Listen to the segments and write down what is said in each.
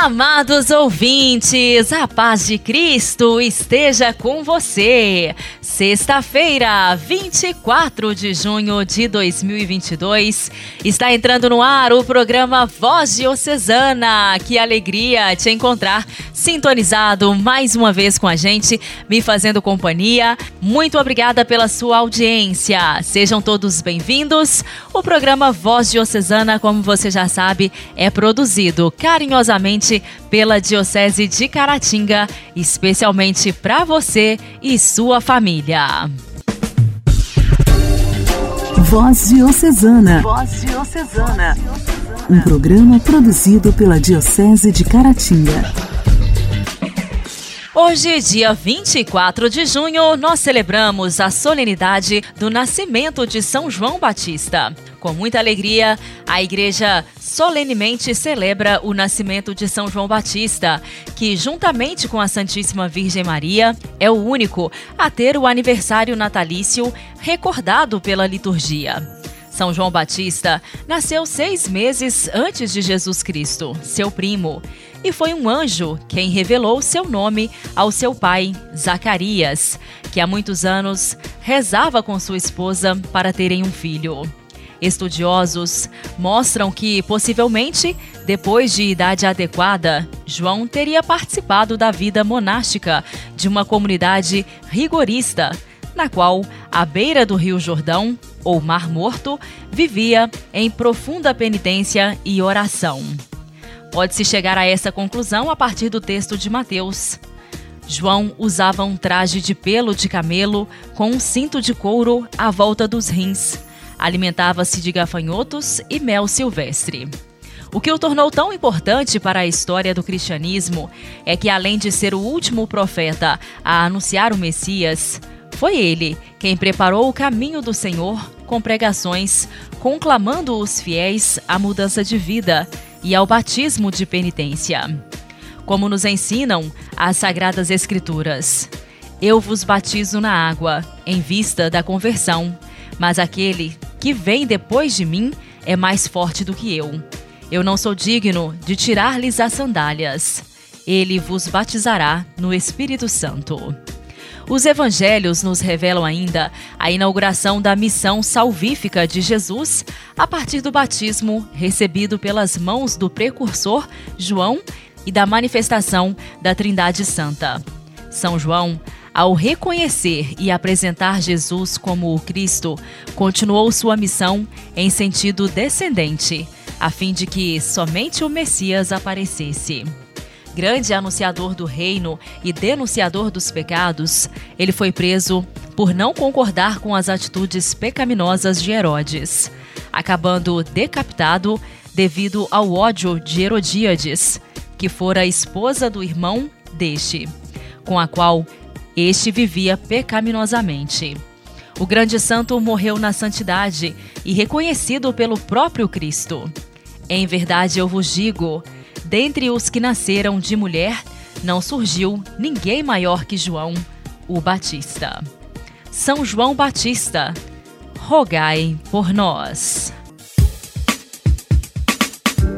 Amados ouvintes, a paz de Cristo esteja com você. Sexta-feira, 24 de junho de 2022, está entrando no ar o programa Voz Diocesana. Que alegria te encontrar sintonizado mais uma vez com a gente, me fazendo companhia. Muito obrigada pela sua audiência. Sejam todos bem-vindos. O programa Voz Diocesana, como você já sabe, é produzido carinhosamente pela Diocese de Caratinga, especialmente para você e sua família. Voz Diocesana. Voz Diocesana. Um programa produzido pela Diocese de Caratinga. Hoje, dia 24 de junho, nós celebramos a solenidade do nascimento de São João Batista. Com muita alegria, a igreja solenemente celebra o nascimento de São João Batista, que, juntamente com a Santíssima Virgem Maria, é o único a ter o aniversário natalício recordado pela liturgia. São João Batista nasceu seis meses antes de Jesus Cristo, seu primo, e foi um anjo quem revelou seu nome ao seu pai, Zacarias, que há muitos anos rezava com sua esposa para terem um filho. Estudiosos mostram que, possivelmente, depois de idade adequada, João teria participado da vida monástica de uma comunidade rigorista na qual, à beira do Rio Jordão, ou Mar Morto, vivia em profunda penitência e oração. Pode-se chegar a essa conclusão a partir do texto de Mateus. João usava um traje de pelo de camelo com um cinto de couro à volta dos rins. Alimentava-se de gafanhotos e mel silvestre. O que o tornou tão importante para a história do cristianismo é que, além de ser o último profeta a anunciar o Messias, foi ele quem preparou o caminho do Senhor com pregações, conclamando os fiéis à mudança de vida e ao batismo de penitência. Como nos ensinam as Sagradas Escrituras: Eu vos batizo na água, em vista da conversão, mas aquele que vem depois de mim é mais forte do que eu. Eu não sou digno de tirar-lhes as sandálias. Ele vos batizará no Espírito Santo. Os evangelhos nos revelam ainda a inauguração da missão salvífica de Jesus a partir do batismo recebido pelas mãos do precursor João e da manifestação da Trindade Santa. São João, ao reconhecer e apresentar Jesus como o Cristo, continuou sua missão em sentido descendente, a fim de que somente o Messias aparecesse grande anunciador do reino e denunciador dos pecados, ele foi preso por não concordar com as atitudes pecaminosas de Herodes, acabando decapitado devido ao ódio de Herodíades, que fora esposa do irmão deste, com a qual este vivia pecaminosamente. O grande santo morreu na santidade e reconhecido pelo próprio Cristo. Em verdade eu vos digo, Dentre os que nasceram de mulher, não surgiu ninguém maior que João, o Batista. São João Batista, rogai por nós.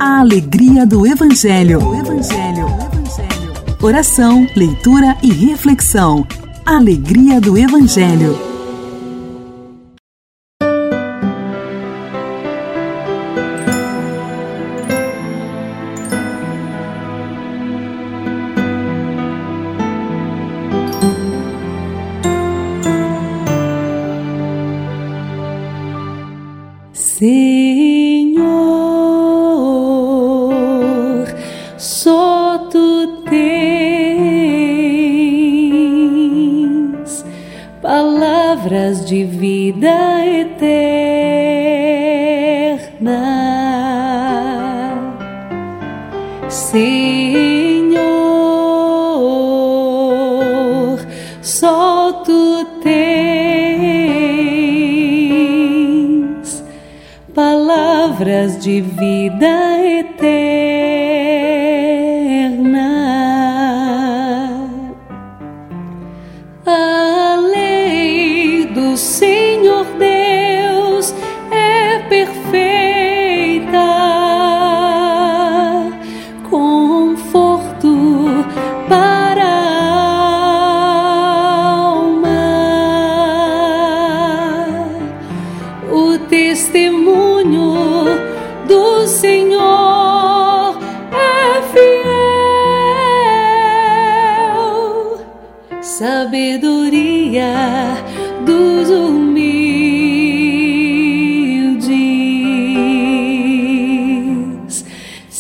A alegria do Evangelho. Evangelho. Evangelho. Oração, leitura e reflexão. Alegria do Evangelho. Palavras de vida eterna.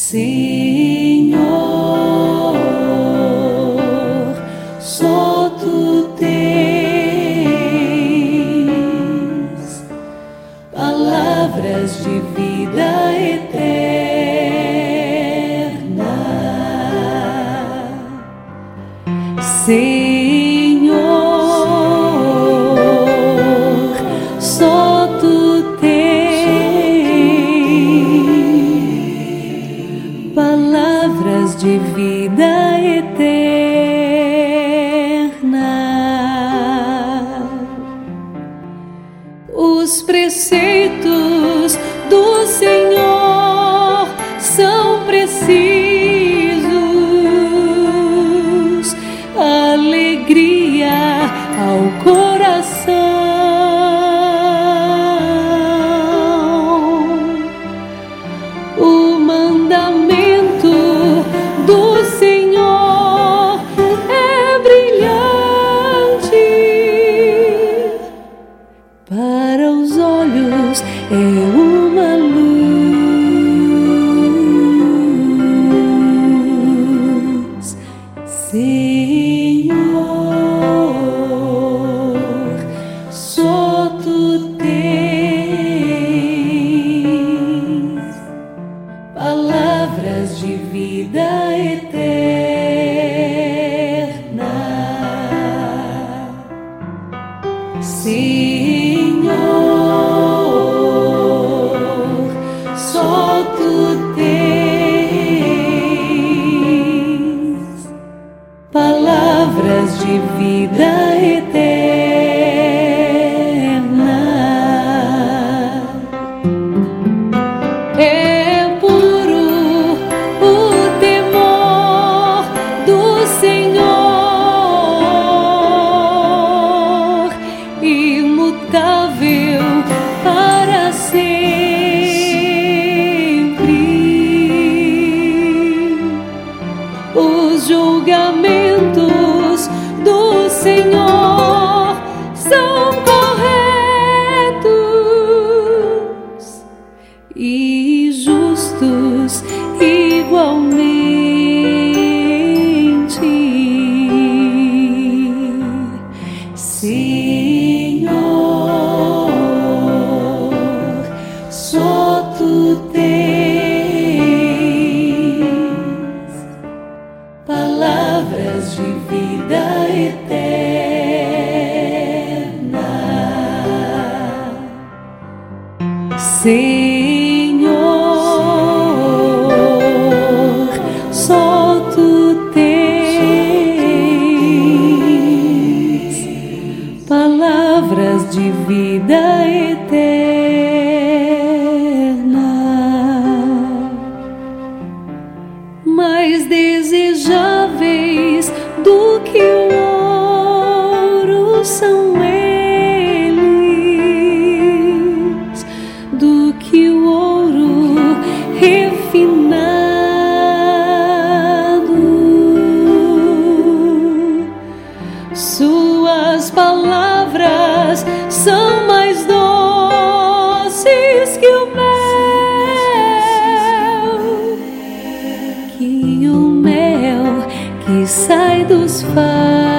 Sim. de vida eterna. Só tu tens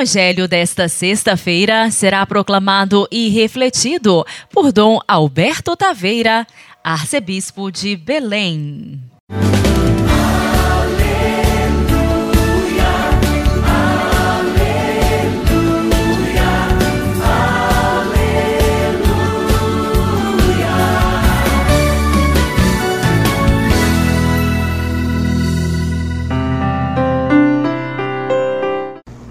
Evangelho desta sexta-feira será proclamado e refletido por Dom Alberto Taveira, arcebispo de Belém.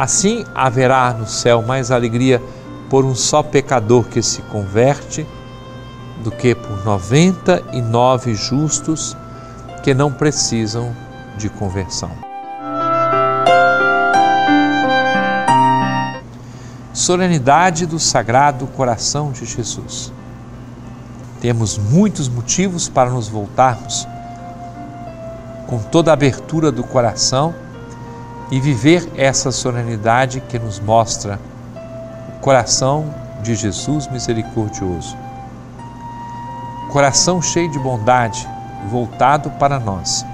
Assim haverá no céu mais alegria por um só pecador que se converte do que por noventa e nove justos que não precisam de conversão. Solenidade do Sagrado Coração de Jesus. Temos muitos motivos para nos voltarmos com toda a abertura do coração e viver essa solenidade que nos mostra o coração de Jesus misericordioso. Coração cheio de bondade, voltado para nós.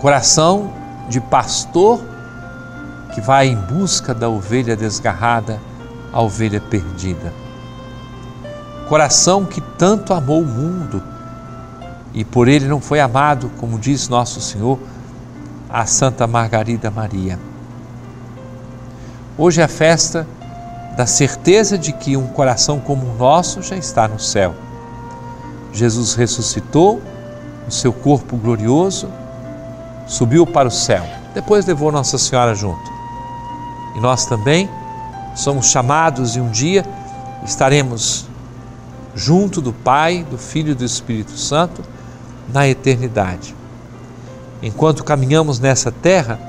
Coração de pastor que vai em busca da ovelha desgarrada, a ovelha perdida. Coração que tanto amou o mundo e por ele não foi amado, como diz nosso Senhor, a Santa Margarida Maria. Hoje é a festa da certeza de que um coração como o nosso já está no céu. Jesus ressuscitou, o seu corpo glorioso subiu para o céu. Depois levou Nossa Senhora junto. E nós também somos chamados e um dia estaremos junto do Pai, do Filho e do Espírito Santo na eternidade enquanto caminhamos nessa terra,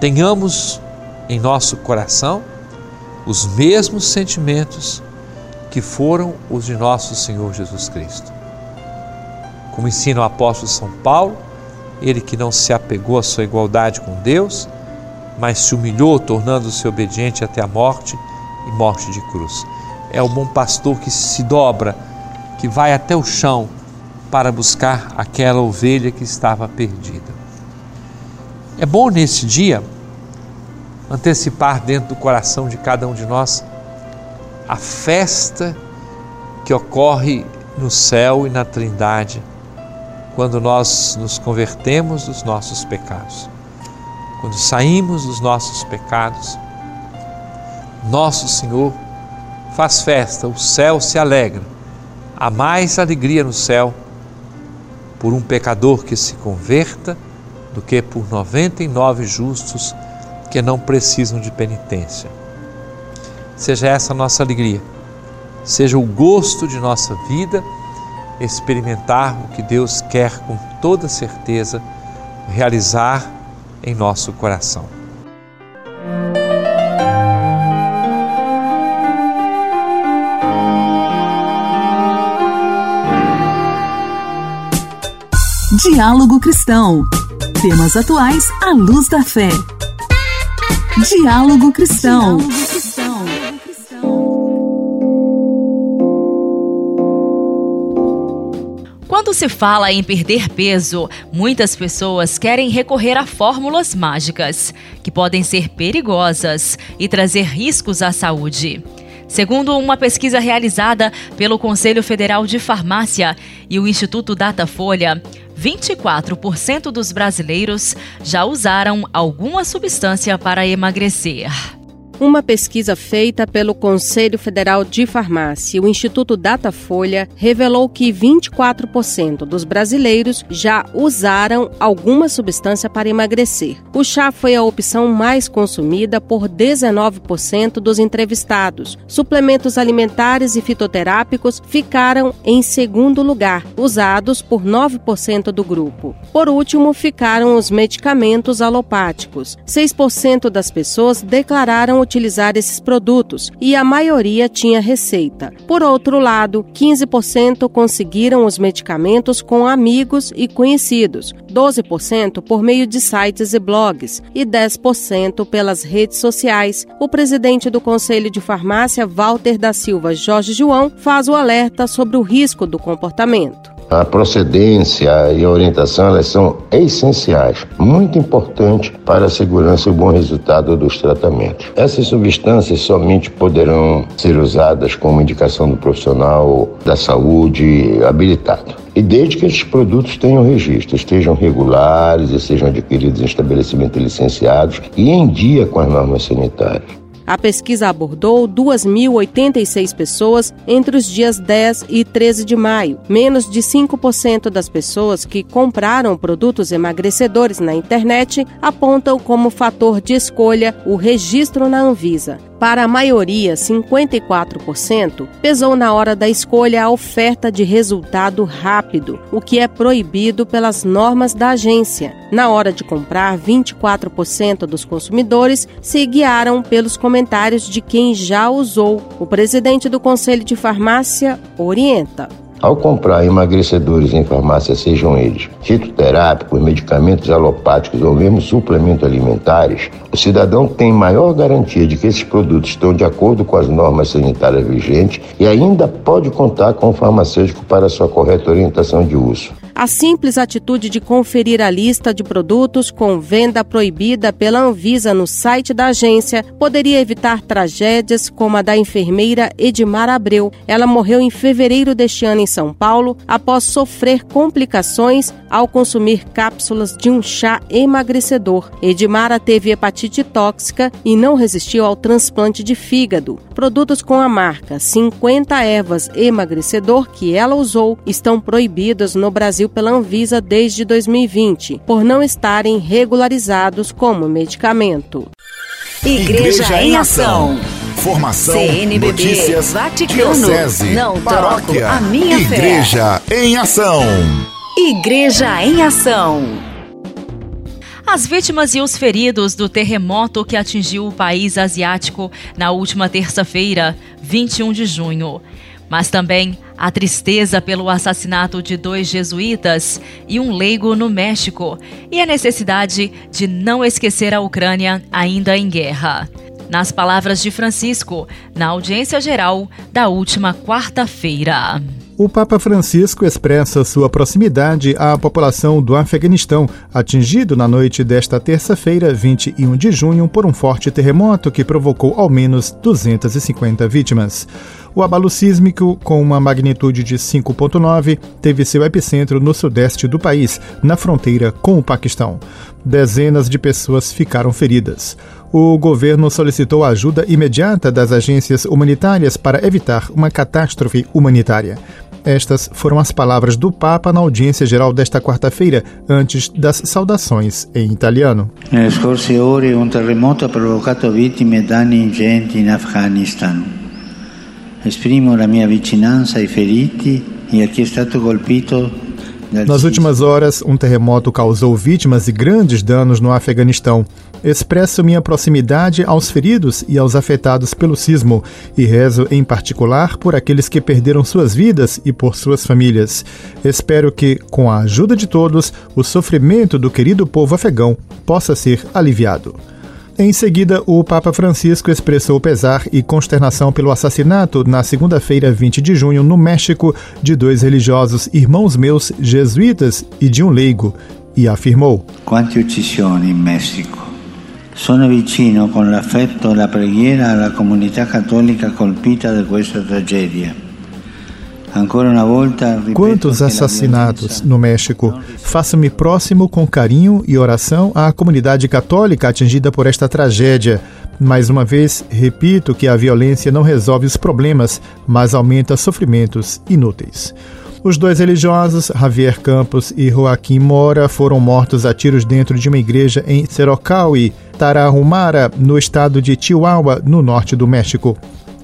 tenhamos em nosso coração os mesmos sentimentos que foram os de nosso Senhor Jesus Cristo. Como ensina o apóstolo São Paulo, ele que não se apegou à sua igualdade com Deus, mas se humilhou, tornando-se obediente até a morte e morte de cruz. É o bom pastor que se dobra, que vai até o chão para buscar aquela ovelha que estava perdida. É bom nesse dia antecipar dentro do coração de cada um de nós a festa que ocorre no céu e na Trindade quando nós nos convertemos dos nossos pecados. Quando saímos dos nossos pecados, nosso Senhor faz festa, o céu se alegra. Há mais alegria no céu por um pecador que se converta do que por 99 justos que não precisam de penitência. Seja essa a nossa alegria, seja o gosto de nossa vida experimentar o que Deus quer com toda certeza realizar em nosso coração. Diálogo Cristão. Temas atuais à luz da fé. Diálogo Cristão. Quando se fala em perder peso, muitas pessoas querem recorrer a fórmulas mágicas, que podem ser perigosas e trazer riscos à saúde. Segundo uma pesquisa realizada pelo Conselho Federal de Farmácia e o Instituto Datafolha, 24% dos brasileiros já usaram alguma substância para emagrecer. Uma pesquisa feita pelo Conselho Federal de Farmácia e o Instituto Datafolha revelou que 24% dos brasileiros já usaram alguma substância para emagrecer. O chá foi a opção mais consumida por 19% dos entrevistados. Suplementos alimentares e fitoterápicos ficaram em segundo lugar, usados por 9% do grupo. Por último, ficaram os medicamentos alopáticos. 6% das pessoas declararam utilizar esses produtos e a maioria tinha receita. Por outro lado, 15% conseguiram os medicamentos com amigos e conhecidos, 12% por meio de sites e blogs e 10% pelas redes sociais. O presidente do Conselho de Farmácia, Walter da Silva Jorge João, faz o alerta sobre o risco do comportamento. A procedência e a orientação elas são essenciais, muito importantes para a segurança e o bom resultado dos tratamentos. Essas substâncias somente poderão ser usadas como indicação do profissional da saúde habilitado. E desde que esses produtos tenham registro, estejam regulares e sejam adquiridos em estabelecimentos licenciados e em dia com as normas sanitárias. A pesquisa abordou 2.086 pessoas entre os dias 10 e 13 de maio. Menos de 5% das pessoas que compraram produtos emagrecedores na internet apontam como fator de escolha o registro na Anvisa. Para a maioria, 54%, pesou na hora da escolha a oferta de resultado rápido, o que é proibido pelas normas da agência. Na hora de comprar, 24% dos consumidores se guiaram pelos comentários de quem já usou. O presidente do Conselho de Farmácia orienta. Ao comprar emagrecedores em farmácia, sejam eles fitoterápicos, medicamentos alopáticos ou mesmo suplementos alimentares, o cidadão tem maior garantia de que esses produtos estão de acordo com as normas sanitárias vigentes e ainda pode contar com o farmacêutico para sua correta orientação de uso. A simples atitude de conferir a lista de produtos com venda proibida pela Anvisa no site da agência poderia evitar tragédias como a da enfermeira Edmar Abreu. Ela morreu em fevereiro deste ano em São Paulo após sofrer complicações ao consumir cápsulas de um chá emagrecedor. Edmara teve hepatite tóxica e não resistiu ao transplante de fígado. Produtos com a marca 50 Ervas Emagrecedor que ela usou estão proibidos no Brasil pela Anvisa desde 2020, por não estarem regularizados como medicamento. Igreja, Igreja em Ação. Formação, CNBB, notícias, Vaticano, diocese, não paróquia, a minha Igreja fé. em Ação. Igreja em Ação. As vítimas e os feridos do terremoto que atingiu o país asiático na última terça-feira, 21 de junho. Mas também a tristeza pelo assassinato de dois jesuítas e um leigo no México e a necessidade de não esquecer a Ucrânia ainda em guerra. Nas palavras de Francisco, na audiência geral da última quarta-feira. O Papa Francisco expressa sua proximidade à população do Afeganistão, atingido na noite desta terça-feira, 21 de junho, por um forte terremoto que provocou ao menos 250 vítimas. O abalo sísmico, com uma magnitude de 5,9, teve seu epicentro no sudeste do país, na fronteira com o Paquistão. Dezenas de pessoas ficaram feridas. O governo solicitou ajuda imediata das agências humanitárias para evitar uma catástrofe humanitária. Estas foram as palavras do Papa na audiência geral desta quarta-feira, antes das saudações em italiano. Nelle scorse ore un terremoto ha provocato vittime e danni ingenti in Afghanistan. Esprimo la mia vicinanza ai feriti e a chi è stato colpito nas últimas horas, um terremoto causou vítimas e grandes danos no Afeganistão. Expresso minha proximidade aos feridos e aos afetados pelo sismo e rezo em particular por aqueles que perderam suas vidas e por suas famílias. Espero que, com a ajuda de todos, o sofrimento do querido povo afegão possa ser aliviado. Em seguida, o Papa Francisco expressou pesar e consternação pelo assassinato, na segunda-feira, 20 de junho, no México, de dois religiosos irmãos meus, jesuítas, e de um leigo, e afirmou: Quantas uccisioni em México? Sono vicino con l'affetto e la preghiera alla comunità cattolica colpita da questa tragedia. Quantos assassinatos no México? Faço-me próximo com carinho e oração à comunidade católica atingida por esta tragédia. Mais uma vez, repito que a violência não resolve os problemas, mas aumenta sofrimentos inúteis. Os dois religiosos, Javier Campos e Joaquim Mora, foram mortos a tiros dentro de uma igreja em Cerocauí, Tarahumara, no estado de Chihuahua, no norte do México.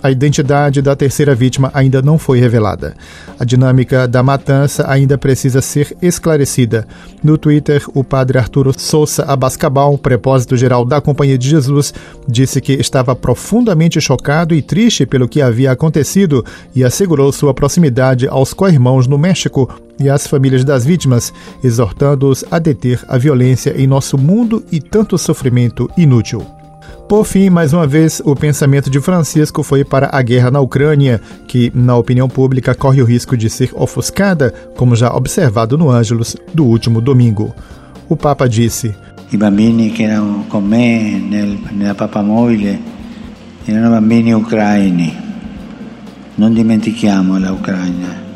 A identidade da terceira vítima ainda não foi revelada. A dinâmica da matança ainda precisa ser esclarecida. No Twitter, o padre Arturo Souza Abascabal, prepósito-geral da Companhia de Jesus, disse que estava profundamente chocado e triste pelo que havia acontecido e assegurou sua proximidade aos co-irmãos no México e às famílias das vítimas, exortando-os a deter a violência em nosso mundo e tanto sofrimento inútil. Por fim, mais uma vez, o pensamento de Francisco foi para a guerra na Ucrânia, que, na opinião pública, corre o risco de ser ofuscada, como já observado no Ângelus do último domingo. O Papa disse: I bambini che erano con me nel, nella papamobile erano bambini ucraini. Non dimentichiamo la Ucraina.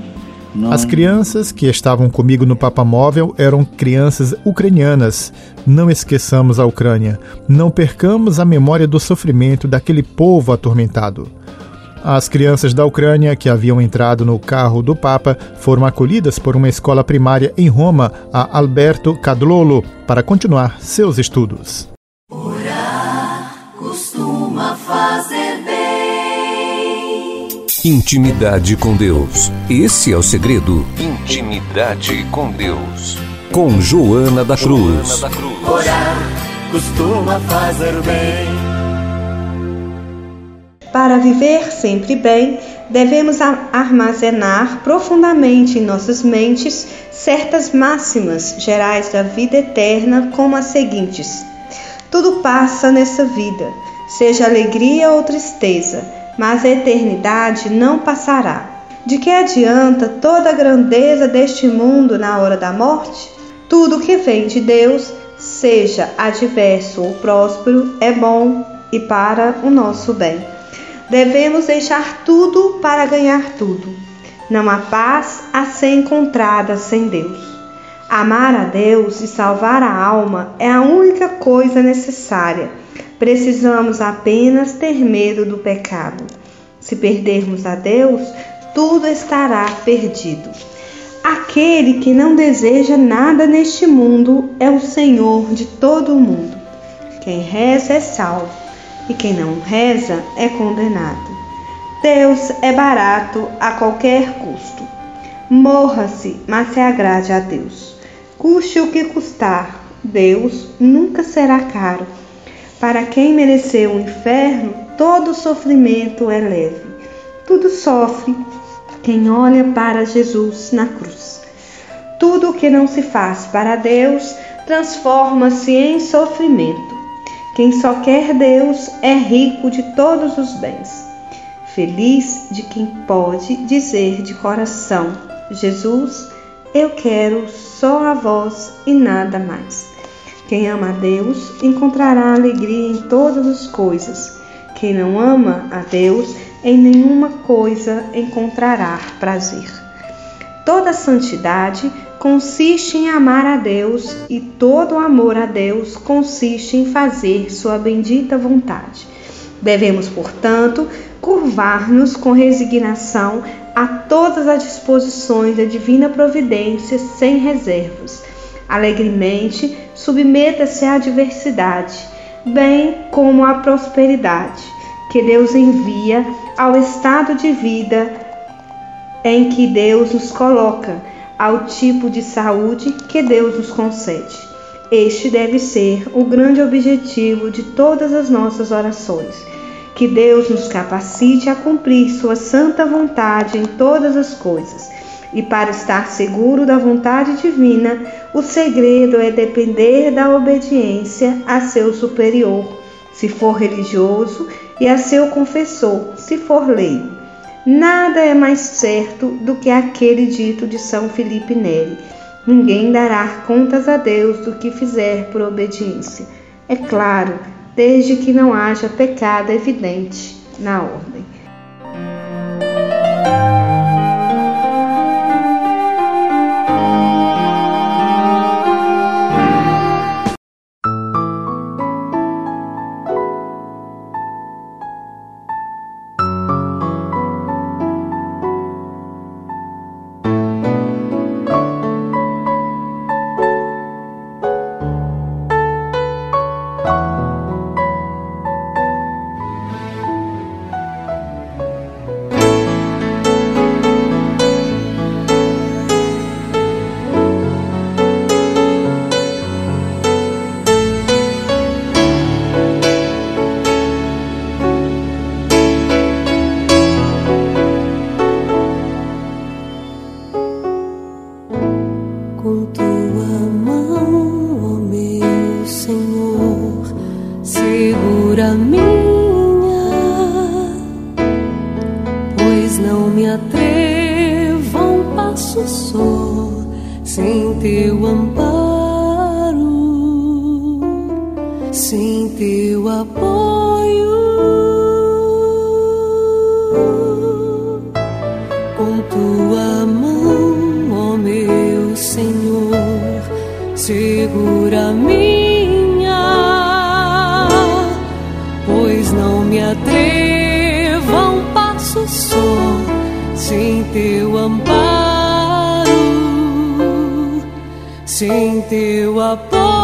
As crianças que estavam comigo no Papa Móvel eram crianças ucranianas. Não esqueçamos a Ucrânia. Não percamos a memória do sofrimento daquele povo atormentado. As crianças da Ucrânia que haviam entrado no carro do Papa foram acolhidas por uma escola primária em Roma, a Alberto Cadlolo, para continuar seus estudos. Orar costuma fazer. Intimidade com Deus. Esse é o segredo. Intimidade com Deus. Com Joana da Cruz. Joana da Cruz. Orar costuma fazer bem. Para viver sempre bem, devemos armazenar profundamente em nossas mentes certas máximas gerais da vida eterna, como as seguintes: Tudo passa nessa vida, seja alegria ou tristeza mas a eternidade não passará. De que adianta toda a grandeza deste mundo na hora da morte? Tudo que vem de Deus, seja adverso ou próspero, é bom e para o nosso bem. Devemos deixar tudo para ganhar tudo. Não há paz a ser encontrada sem Deus. Amar a Deus e salvar a alma é a única coisa necessária Precisamos apenas ter medo do pecado. Se perdermos a Deus, tudo estará perdido. Aquele que não deseja nada neste mundo é o Senhor de todo o mundo. Quem reza é salvo, e quem não reza é condenado. Deus é barato a qualquer custo. Morra-se, mas se agrade a Deus. Custe o que custar, Deus nunca será caro. Para quem mereceu o inferno, todo sofrimento é leve. Tudo sofre quem olha para Jesus na cruz. Tudo o que não se faz para Deus transforma-se em sofrimento. Quem só quer Deus é rico de todos os bens. Feliz de quem pode dizer de coração: Jesus, eu quero só a vós e nada mais. Quem ama a Deus encontrará alegria em todas as coisas. Quem não ama a Deus, em nenhuma coisa encontrará prazer. Toda santidade consiste em amar a Deus e todo amor a Deus consiste em fazer sua bendita vontade. Devemos, portanto, curvar-nos com resignação a todas as disposições da divina providência sem reservas Alegremente submeta-se à adversidade, bem como à prosperidade que Deus envia ao estado de vida em que Deus nos coloca, ao tipo de saúde que Deus nos concede. Este deve ser o grande objetivo de todas as nossas orações. Que Deus nos capacite a cumprir Sua santa vontade em todas as coisas e para estar seguro da vontade divina, o segredo é depender da obediência a seu superior, se for religioso, e a seu confessor, se for leigo. Nada é mais certo do que aquele dito de São Felipe Neri: Ninguém dará contas a Deus do que fizer por obediência. É claro, desde que não haja pecado evidente na ordem. teu amparo, sem teu apoio.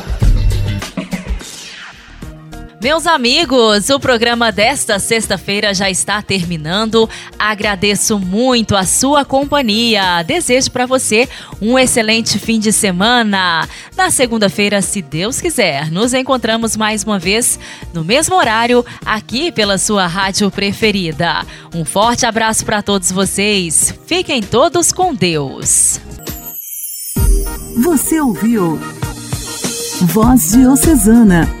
Meus amigos, o programa desta sexta-feira já está terminando. Agradeço muito a sua companhia. Desejo para você um excelente fim de semana. Na segunda-feira, se Deus quiser, nos encontramos mais uma vez no mesmo horário aqui pela sua rádio preferida. Um forte abraço para todos vocês. Fiquem todos com Deus. Você ouviu Voz Diocesana